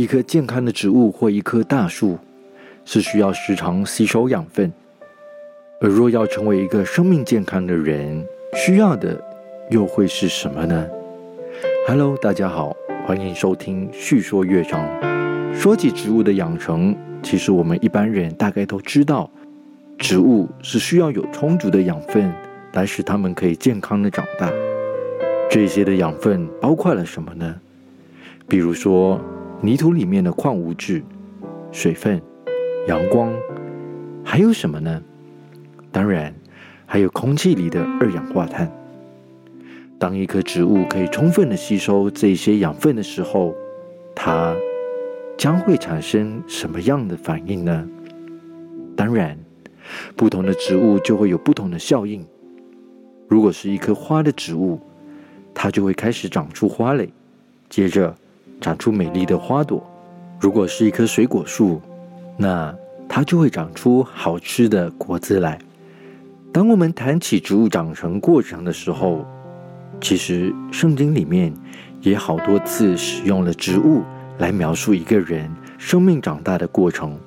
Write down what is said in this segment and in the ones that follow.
一棵健康的植物或一棵大树，是需要时常吸收养分。而若要成为一个生命健康的人，需要的又会是什么呢？Hello，大家好，欢迎收听《叙说乐章》。说起植物的养成，其实我们一般人大概都知道，植物是需要有充足的养分，来使它们可以健康的长大。这些的养分包括了什么呢？比如说。泥土里面的矿物质、水分、阳光，还有什么呢？当然，还有空气里的二氧化碳。当一棵植物可以充分的吸收这些养分的时候，它将会产生什么样的反应呢？当然，不同的植物就会有不同的效应。如果是一棵花的植物，它就会开始长出花蕾，接着。长出美丽的花朵。如果是一棵水果树，那它就会长出好吃的果子来。当我们谈起植物长成过程的时候，其实圣经里面也好多次使用了植物来描述一个人生命长大的过程。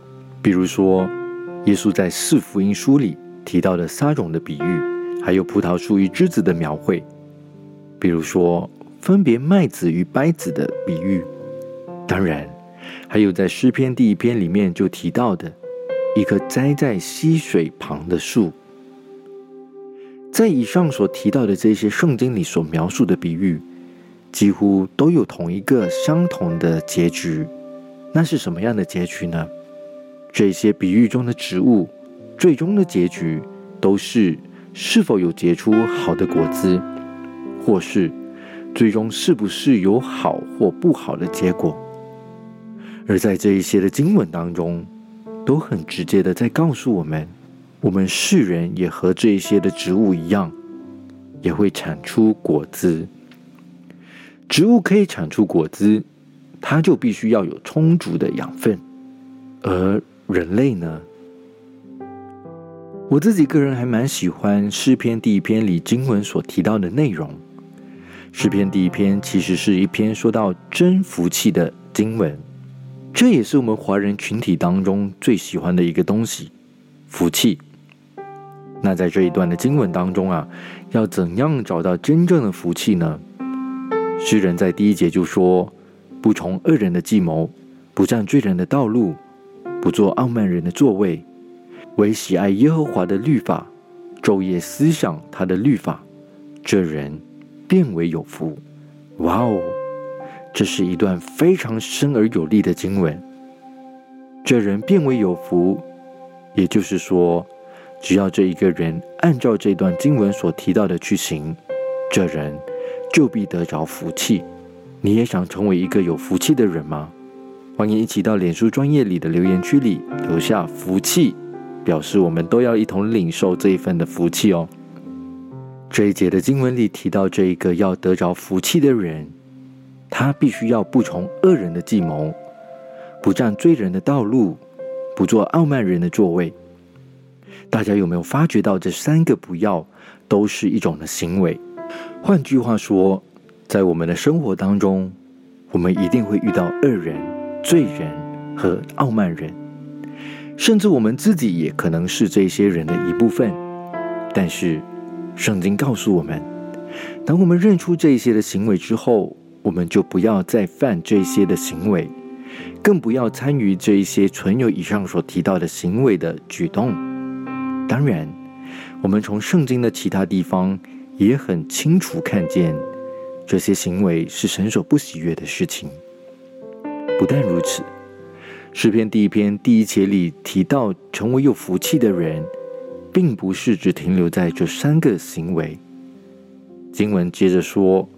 比如说，耶稣在四福音书里提到的撒种的比喻，还有葡萄树与枝子的描绘。比如说。分别麦子与稗子的比喻，当然，还有在诗篇第一篇里面就提到的一棵栽在溪水旁的树。在以上所提到的这些圣经里所描述的比喻，几乎都有同一个相同的结局。那是什么样的结局呢？这些比喻中的植物，最终的结局都是是否有结出好的果子，或是。最终是不是有好或不好的结果？而在这一些的经文当中，都很直接的在告诉我们：我们世人也和这一些的植物一样，也会产出果子。植物可以产出果子，它就必须要有充足的养分。而人类呢？我自己个人还蛮喜欢诗篇第一篇里经文所提到的内容。诗篇第一篇其实是一篇说到真福气的经文，这也是我们华人群体当中最喜欢的一个东西——福气。那在这一段的经文当中啊，要怎样找到真正的福气呢？诗人在第一节就说：“不从恶人的计谋，不占罪人的道路，不做傲慢人的座位，唯喜爱耶和华的律法，昼夜思想他的律法，这人。”变为有福，哇哦！这是一段非常深而有力的经文。这人变为有福，也就是说，只要这一个人按照这段经文所提到的去行，这人就必得着福气。你也想成为一个有福气的人吗？欢迎一起到脸书专业里的留言区里留下福气，表示我们都要一同领受这一份的福气哦。这一节的经文里提到，这一个要得着福气的人，他必须要不从恶人的计谋，不占罪人的道路，不做傲慢人的座位。大家有没有发觉到，这三个不要都是一种的行为？换句话说，在我们的生活当中，我们一定会遇到恶人、罪人和傲慢人，甚至我们自己也可能是这些人的一部分。但是，圣经告诉我们，当我们认出这些的行为之后，我们就不要再犯这些的行为，更不要参与这一些存有以上所提到的行为的举动。当然，我们从圣经的其他地方也很清楚看见，这些行为是神所不喜悦的事情。不但如此，诗篇第一篇第一节里提到，成为有福气的人。并不是只停留在这三个行为。经文接着说：“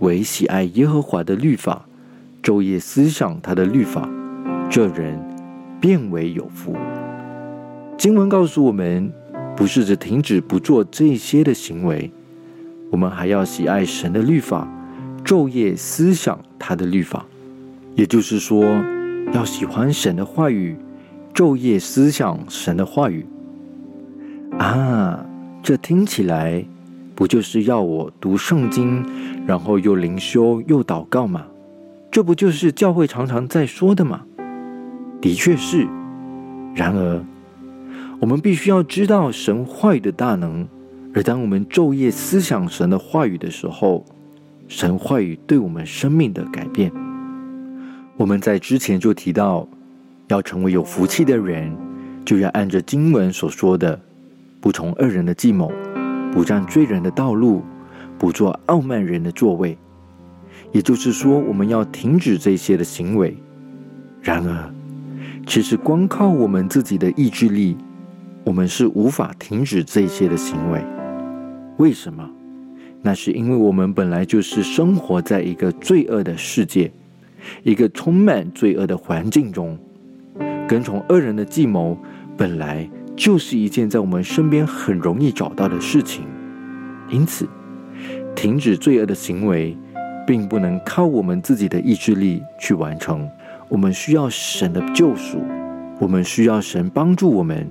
唯喜爱耶和华的律法，昼夜思想他的律法，这人变为有福。”经文告诉我们，不是只停止不做这些的行为，我们还要喜爱神的律法，昼夜思想他的律法。也就是说，要喜欢神的话语，昼夜思想神的话语。啊，这听起来不就是要我读圣经，然后又灵修又祷告吗？这不就是教会常常在说的吗？的确是。然而，我们必须要知道神话语的大能。而当我们昼夜思想神的话语的时候，神话语对我们生命的改变。我们在之前就提到，要成为有福气的人，就要按着经文所说的，不从恶人的计谋，不占罪人的道路，不做傲慢人的座位。也就是说，我们要停止这些的行为。然而，其实光靠我们自己的意志力，我们是无法停止这些的行为。为什么？那是因为我们本来就是生活在一个罪恶的世界，一个充满罪恶的环境中。跟从恶人的计谋，本来就是一件在我们身边很容易找到的事情。因此，停止罪恶的行为，并不能靠我们自己的意志力去完成。我们需要神的救赎，我们需要神帮助我们，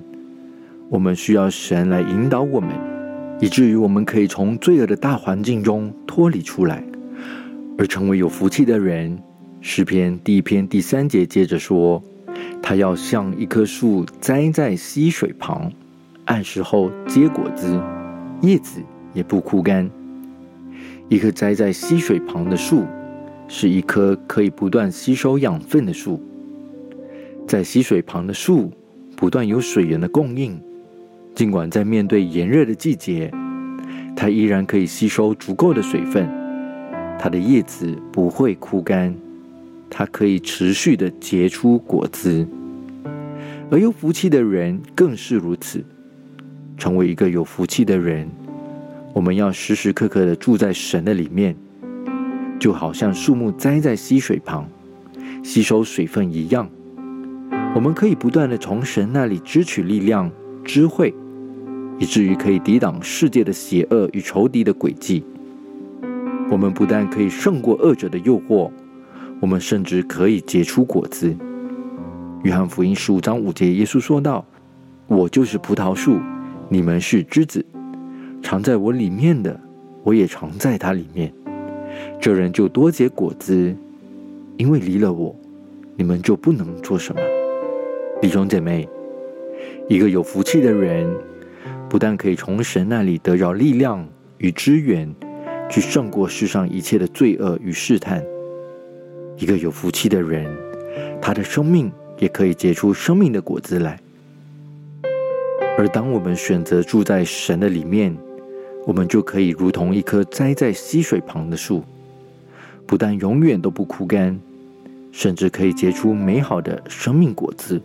我们需要神来引导我们。以至于我们可以从罪恶的大环境中脱离出来，而成为有福气的人。诗篇第一篇第三节接着说：“它要像一棵树栽在溪水旁，按时候结果子，叶子也不枯干。”一棵栽在溪水旁的树，是一棵可以不断吸收养分的树。在溪水旁的树，不断有水源的供应。尽管在面对炎热的季节，它依然可以吸收足够的水分，它的叶子不会枯干，它可以持续的结出果子。而有福气的人更是如此。成为一个有福气的人，我们要时时刻刻的住在神的里面，就好像树木栽在溪水旁，吸收水分一样。我们可以不断的从神那里支取力量、智慧。以至于可以抵挡世界的邪恶与仇敌的诡计。我们不但可以胜过恶者的诱惑，我们甚至可以结出果子。约翰福音十五章五节，耶稣说道：“我就是葡萄树，你们是枝子。藏在我里面的，我也藏在它里面。这人就多结果子，因为离了我，你们就不能做什么。”弟兄姐妹，一个有福气的人。不但可以从神那里得着力量与支援，去胜过世上一切的罪恶与试探。一个有福气的人，他的生命也可以结出生命的果子来。而当我们选择住在神的里面，我们就可以如同一棵栽在溪水旁的树，不但永远都不枯干，甚至可以结出美好的生命果子，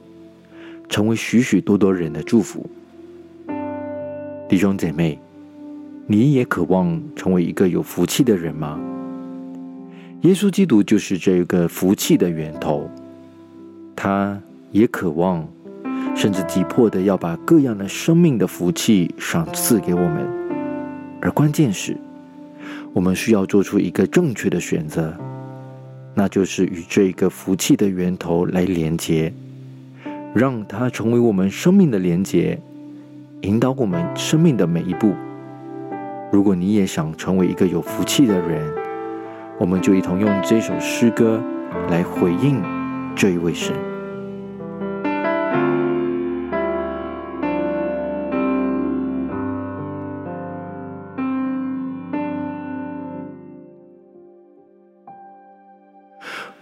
成为许许多多人的祝福。弟兄姐妹，你也渴望成为一个有福气的人吗？耶稣基督就是这个福气的源头，他也渴望，甚至急迫的要把各样的生命的福气赏赐给我们。而关键是，我们需要做出一个正确的选择，那就是与这个福气的源头来连接，让它成为我们生命的连接。引导我们生命的每一步。如果你也想成为一个有福气的人，我们就一同用这首诗歌来回应这一位神。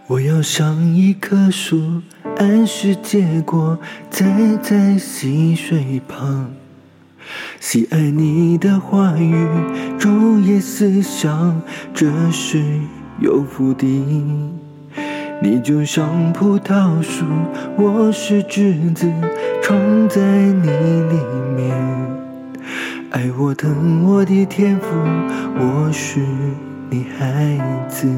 我要像一棵树，按时结果，栽在溪水旁。喜爱你的话语，昼夜思想，这是有福的。你就像葡萄树，我是枝子，藏在你里面。爱我疼我的天赋，我是你孩子。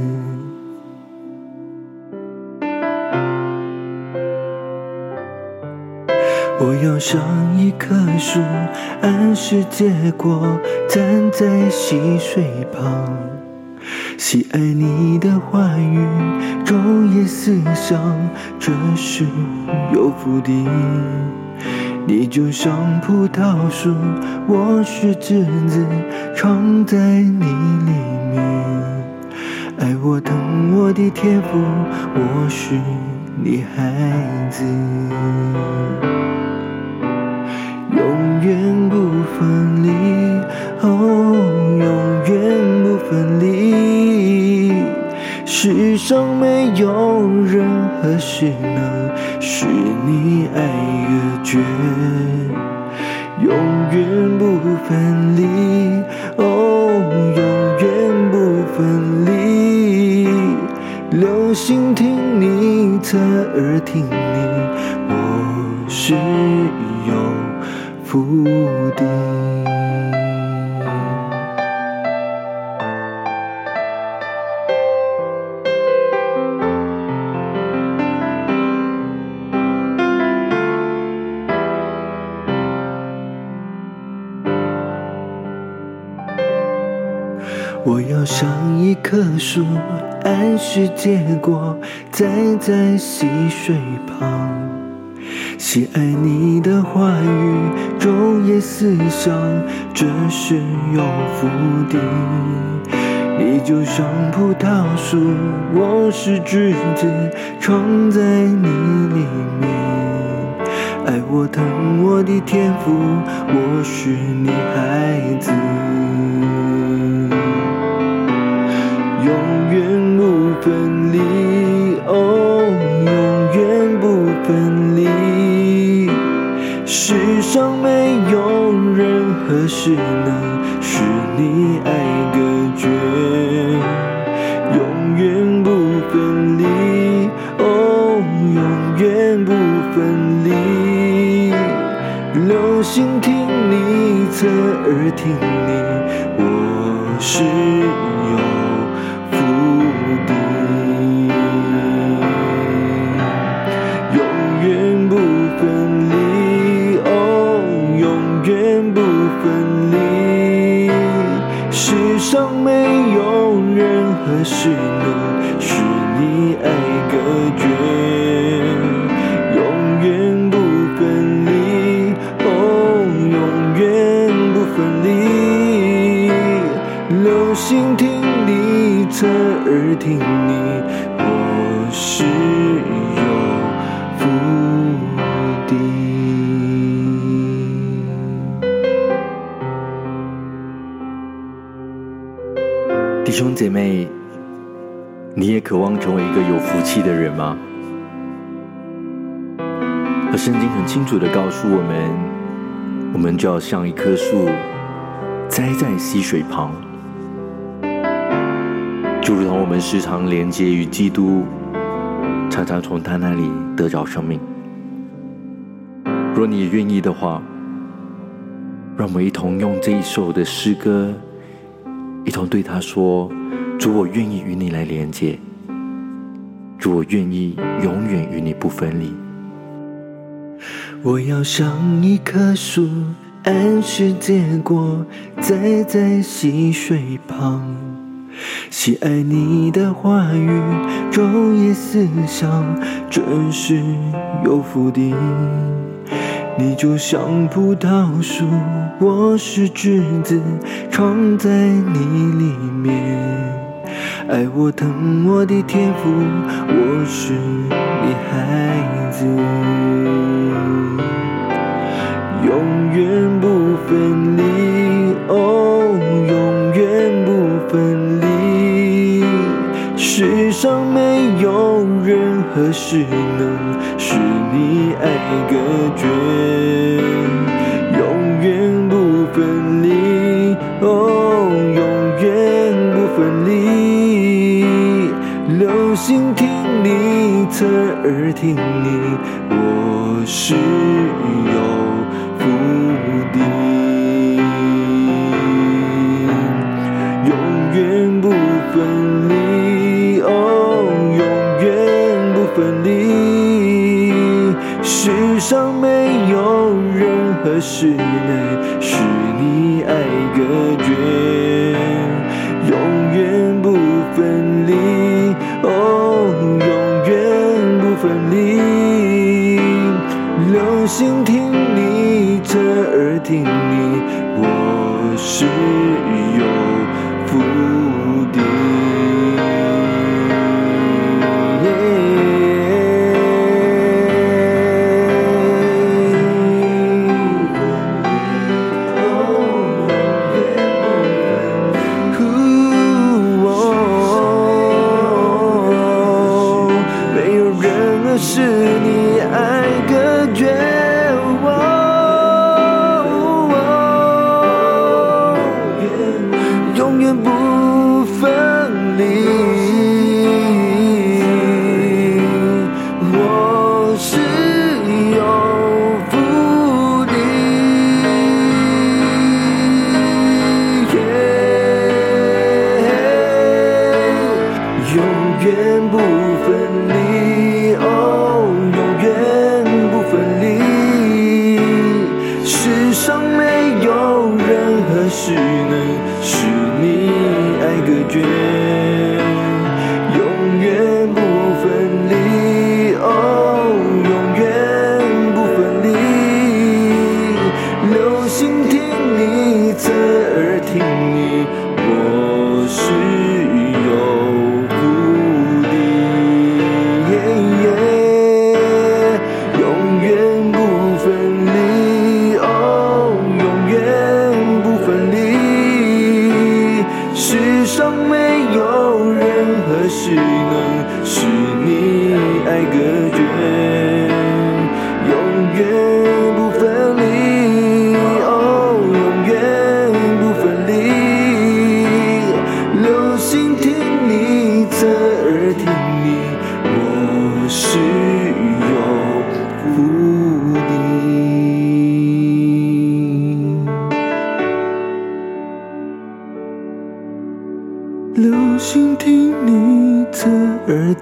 我要像一棵树，按时结果，站在溪水旁。喜爱你的话语，昼夜思想，这是有福的。你就像葡萄树，我是枝子，藏在你里面。爱我疼我的天赋，我是你孩子，上没有任何事能使你爱越绝，永远不分离，哦，永远不分离。留心听你，侧耳听我要像一棵树，按时结果，栽在溪水旁。喜爱你的话语，昼夜思想，这是有福的。你就像葡萄树，我是枝子，藏在你里面。爱我疼我的天赋，我是你孩子。分离，哦，永远不分离。世上没有任何事能使你爱隔绝，永远不分离，哦，永远不分离。留心听你，侧耳听你，我是兄姐妹，你也渴望成为一个有福气的人吗？而圣经很清楚的告诉我们，我们就要像一棵树，栽在溪水旁，就如同我们时常连接于基督，常常从他那里得着生命。若你愿意的话，让我们一同用这一首的诗歌。一同对他说：“主，我愿意与你来连接。主，我愿意永远与你不分离。我要像一棵树，按时结果，栽在溪水旁。喜爱你的话语，昼夜思想，真是有福的。你就像葡萄树，我是枝子，藏在你里面。爱我疼我的天赋，我是你孩子。永远不分离，哦，永远不分离。世上没有任何事能你爱隔绝，永远不分离，哦，永远不分离。留心听你，侧耳听你，我是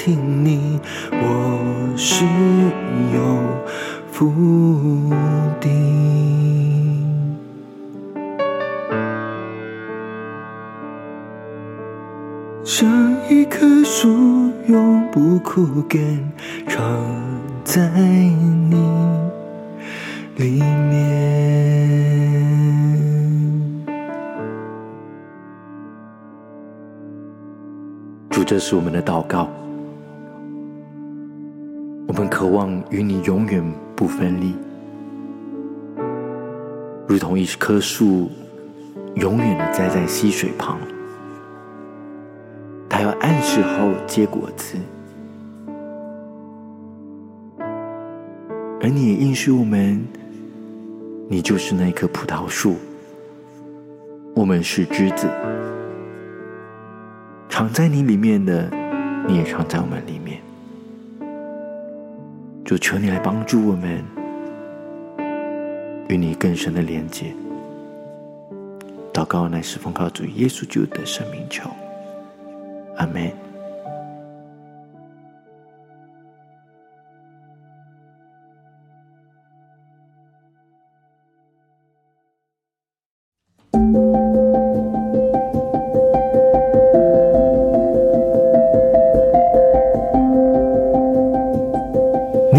听你，我是有福的。像一棵树，永不枯干，常在你里面。主，这是我们的祷告。我们渴望与你永远不分离，如同一棵树永远的栽在溪水旁。它要按时后结果子，而你也应许我们，你就是那棵葡萄树，我们是枝子。藏在你里面的，你也藏在我们里面。就，求你来帮助我们，与你更深的连接。祷告乃是奉靠主耶稣基督的生命求，阿门。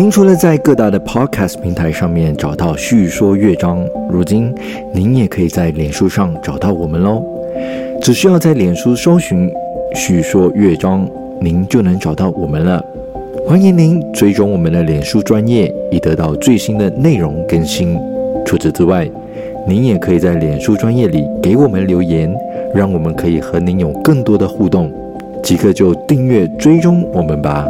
除了在各大的 Podcast 平台上面找到叙说乐章，如今您也可以在脸书上找到我们喽。只需要在脸书搜寻“叙说乐章”，您就能找到我们了。欢迎您追踪我们的脸书专业，以得到最新的内容更新。除此之外，您也可以在脸书专业里给我们留言，让我们可以和您有更多的互动。即刻就订阅追踪我们吧。